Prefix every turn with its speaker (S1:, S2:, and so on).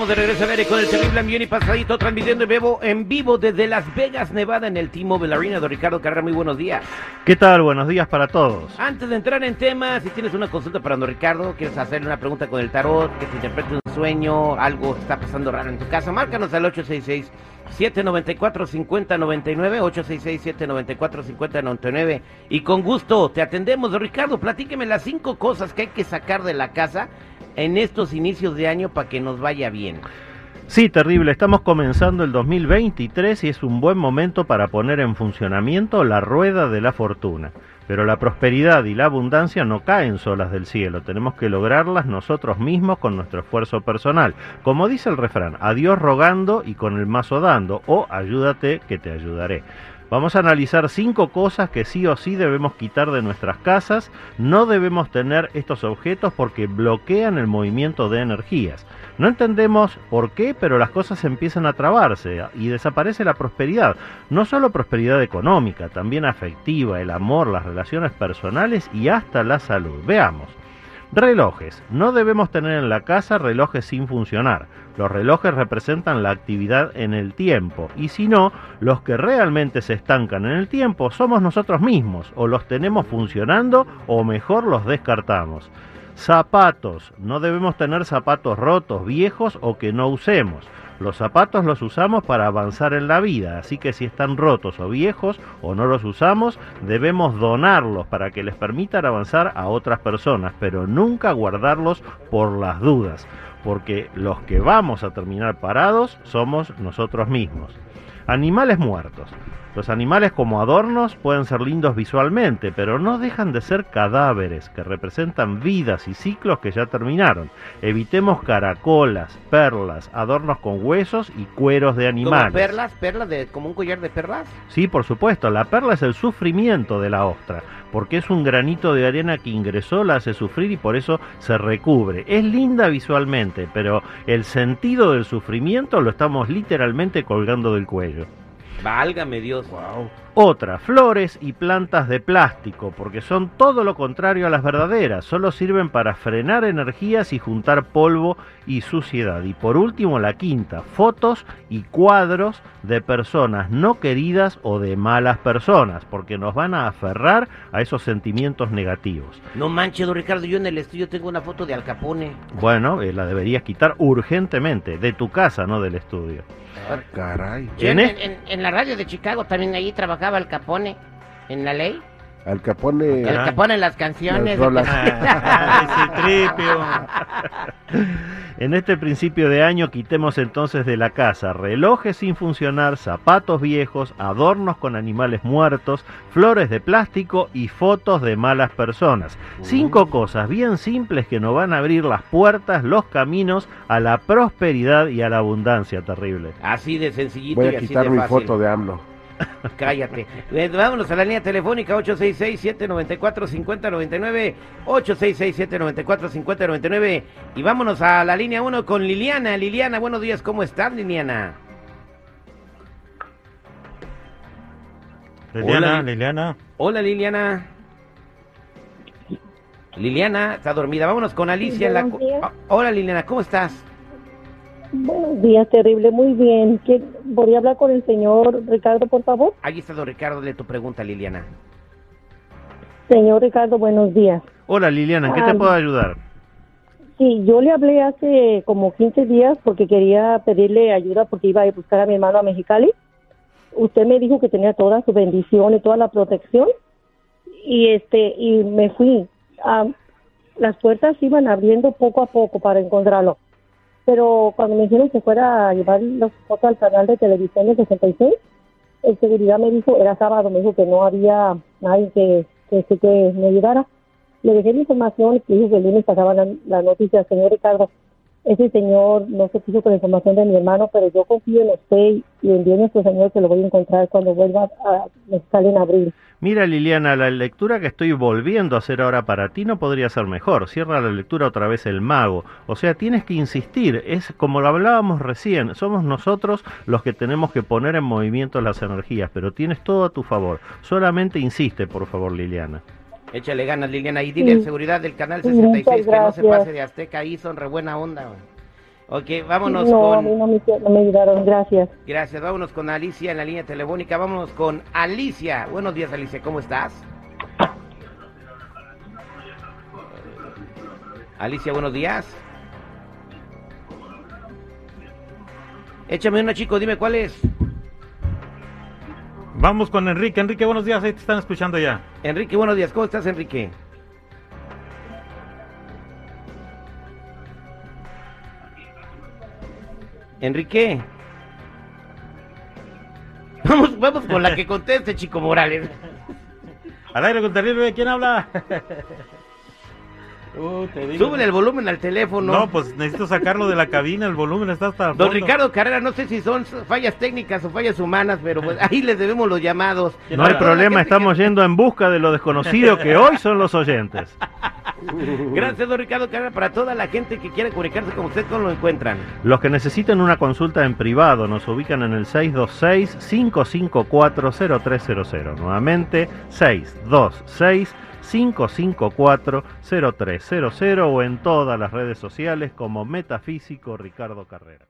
S1: Estamos de regreso al aire con el terrible ambiente y pasadito, transmitiendo en vivo, en vivo desde Las Vegas, Nevada, en el T-Mobile Arena. Don Ricardo Carrera, muy buenos días.
S2: ¿Qué tal? Buenos días para todos.
S1: Antes de entrar en temas, si tienes una consulta para Don Ricardo, quieres hacerle una pregunta con el tarot, que te interprete un sueño, algo está pasando raro en tu casa, márcanos al 866 794 5099 866 794 5099 y con gusto te atendemos, don Ricardo. Platíqueme las cinco cosas que hay que sacar de la casa en estos inicios de año para que nos vaya bien.
S2: Sí, terrible. Estamos comenzando el 2023 y es un buen momento para poner en funcionamiento la rueda de la fortuna. Pero la prosperidad y la abundancia no caen solas del cielo, tenemos que lograrlas nosotros mismos con nuestro esfuerzo personal. Como dice el refrán, a Dios rogando y con el mazo dando, o ayúdate que te ayudaré. Vamos a analizar cinco cosas que sí o sí debemos quitar de nuestras casas. No debemos tener estos objetos porque bloquean el movimiento de energías. No entendemos por qué, pero las cosas empiezan a trabarse y desaparece la prosperidad. No solo prosperidad económica, también afectiva, el amor, las relaciones personales y hasta la salud. Veamos. Relojes. No debemos tener en la casa relojes sin funcionar. Los relojes representan la actividad en el tiempo y si no, los que realmente se estancan en el tiempo somos nosotros mismos o los tenemos funcionando o mejor los descartamos. Zapatos. No debemos tener zapatos rotos, viejos o que no usemos. Los zapatos los usamos para avanzar en la vida, así que si están rotos o viejos o no los usamos, debemos donarlos para que les permitan avanzar a otras personas, pero nunca guardarlos por las dudas, porque los que vamos a terminar parados somos nosotros mismos. Animales muertos. Los animales como adornos pueden ser lindos visualmente, pero no dejan de ser cadáveres que representan vidas y ciclos que ya terminaron. Evitemos caracolas, perlas, adornos con huesos y cueros de animales.
S1: ¿Como perlas? ¿Perlas de, como un collar de perlas?
S2: Sí, por supuesto. La perla es el sufrimiento de la ostra, porque es un granito de arena que ingresó, la hace sufrir y por eso se recubre. Es linda visualmente, pero el sentido del sufrimiento lo estamos literalmente colgando del cuello.
S1: Válgame Dios.
S2: Otra, flores y plantas de plástico, porque son todo lo contrario a las verdaderas, solo sirven para frenar energías y juntar polvo y suciedad. Y por último, la quinta, fotos y cuadros de personas no queridas o de malas personas, porque nos van a aferrar a esos sentimientos negativos.
S1: No manches, don Ricardo, yo en el estudio tengo una foto de Al Capone.
S2: Bueno, eh, la deberías quitar urgentemente, de tu casa, no del estudio.
S3: Ah, caray.
S2: ¿En
S1: en, en- en la radio de Chicago también ahí trabajaba Al Capone. En la ley.
S3: Al Capone.
S1: En las canciones.
S3: Las rolas.
S2: En este principio de año quitemos entonces de la casa relojes sin funcionar, zapatos viejos, adornos con animales muertos, flores de plástico y fotos de malas personas. Cinco cosas bien simples que nos van a abrir las puertas, los caminos a la prosperidad y a la abundancia terrible.
S1: Así de sencillito
S3: Voy
S1: y
S3: a
S1: así
S3: quitar
S1: de
S3: mi
S1: fácil.
S3: foto de AMLO.
S1: Cállate. Eh, vámonos a la línea telefónica 866-794-5099. 866-794-5099. Y vámonos a la línea 1 con Liliana. Liliana, buenos días. ¿Cómo estás, Liliana?
S4: Liliana,
S1: Hola.
S4: Liliana.
S1: Hola, Liliana. Liliana está dormida. Vámonos con Alicia. en la. Ah, Hola, Liliana. ¿Cómo estás?
S5: Buenos días, terrible, muy bien. ¿Qué- ¿Podría hablar con el señor Ricardo, por favor?
S1: Ahí está don Ricardo. De tu pregunta, Liliana.
S5: Señor Ricardo, buenos días.
S2: Hola Liliana, ¿en qué te puedo ayudar?
S5: Sí, yo le hablé hace como 15 días porque quería pedirle ayuda porque iba a buscar a mi hermano a Mexicali. Usted me dijo que tenía toda su bendición y toda la protección y este y me fui. Ah, las puertas se iban abriendo poco a poco para encontrarlo. Pero cuando me dijeron que fuera a llevar las fotos al canal de televisión de 66, el seguridad me dijo, era sábado, me dijo que no había nadie que, que, que, me ayudara. Le dejé la información y dijo que el lunes pasaba la, la noticia, señor Ricardo. Ese señor no se quiso con la información de mi hermano, pero yo confío en usted y en Dios nuestro Señor que lo voy a encontrar cuando vuelva a estar en abril.
S2: Mira Liliana, la lectura que estoy volviendo a hacer ahora para ti no podría ser mejor. Cierra la lectura otra vez el mago. O sea, tienes que insistir. Es como lo hablábamos recién. Somos nosotros los que tenemos que poner en movimiento las energías, pero tienes todo a tu favor. Solamente insiste, por favor, Liliana.
S1: Échale ganas, Liliana. Y dile seguridad del canal 66 que no se pase de Azteca. Ahí son re buena onda. Ok, vámonos
S5: no,
S1: con...
S5: No, me, no me ayudaron, gracias.
S1: Gracias, vámonos con Alicia en la línea telefónica. Vámonos con Alicia. Buenos días, Alicia, ¿cómo estás? Alicia, buenos días. Échame una, chico, dime cuál es.
S4: Vamos con Enrique. Enrique, buenos días, ahí te están escuchando ya.
S1: Enrique, buenos días, ¿cómo estás, Enrique? Enrique. Vamos, vamos con la que conteste, Chico Morales.
S4: Al aire con terrible, ¿quién habla?
S1: Uh, Súbele el volumen al teléfono.
S4: No, pues necesito sacarlo de la cabina, el volumen está hasta.
S1: Don Ricardo Carrera, no sé si son fallas técnicas o fallas humanas, pero pues ahí les debemos los llamados.
S2: No hay problema, estamos yendo en busca de lo desconocido que hoy son los oyentes.
S1: Gracias, don Ricardo Carrera. Para toda la gente que quiere comunicarse con usted, ¿cómo lo encuentran?
S2: Los que necesiten una consulta en privado nos ubican en el 626-554-0300. Nuevamente, 626 554-0300 o en todas las redes sociales como Metafísico Ricardo Carrera.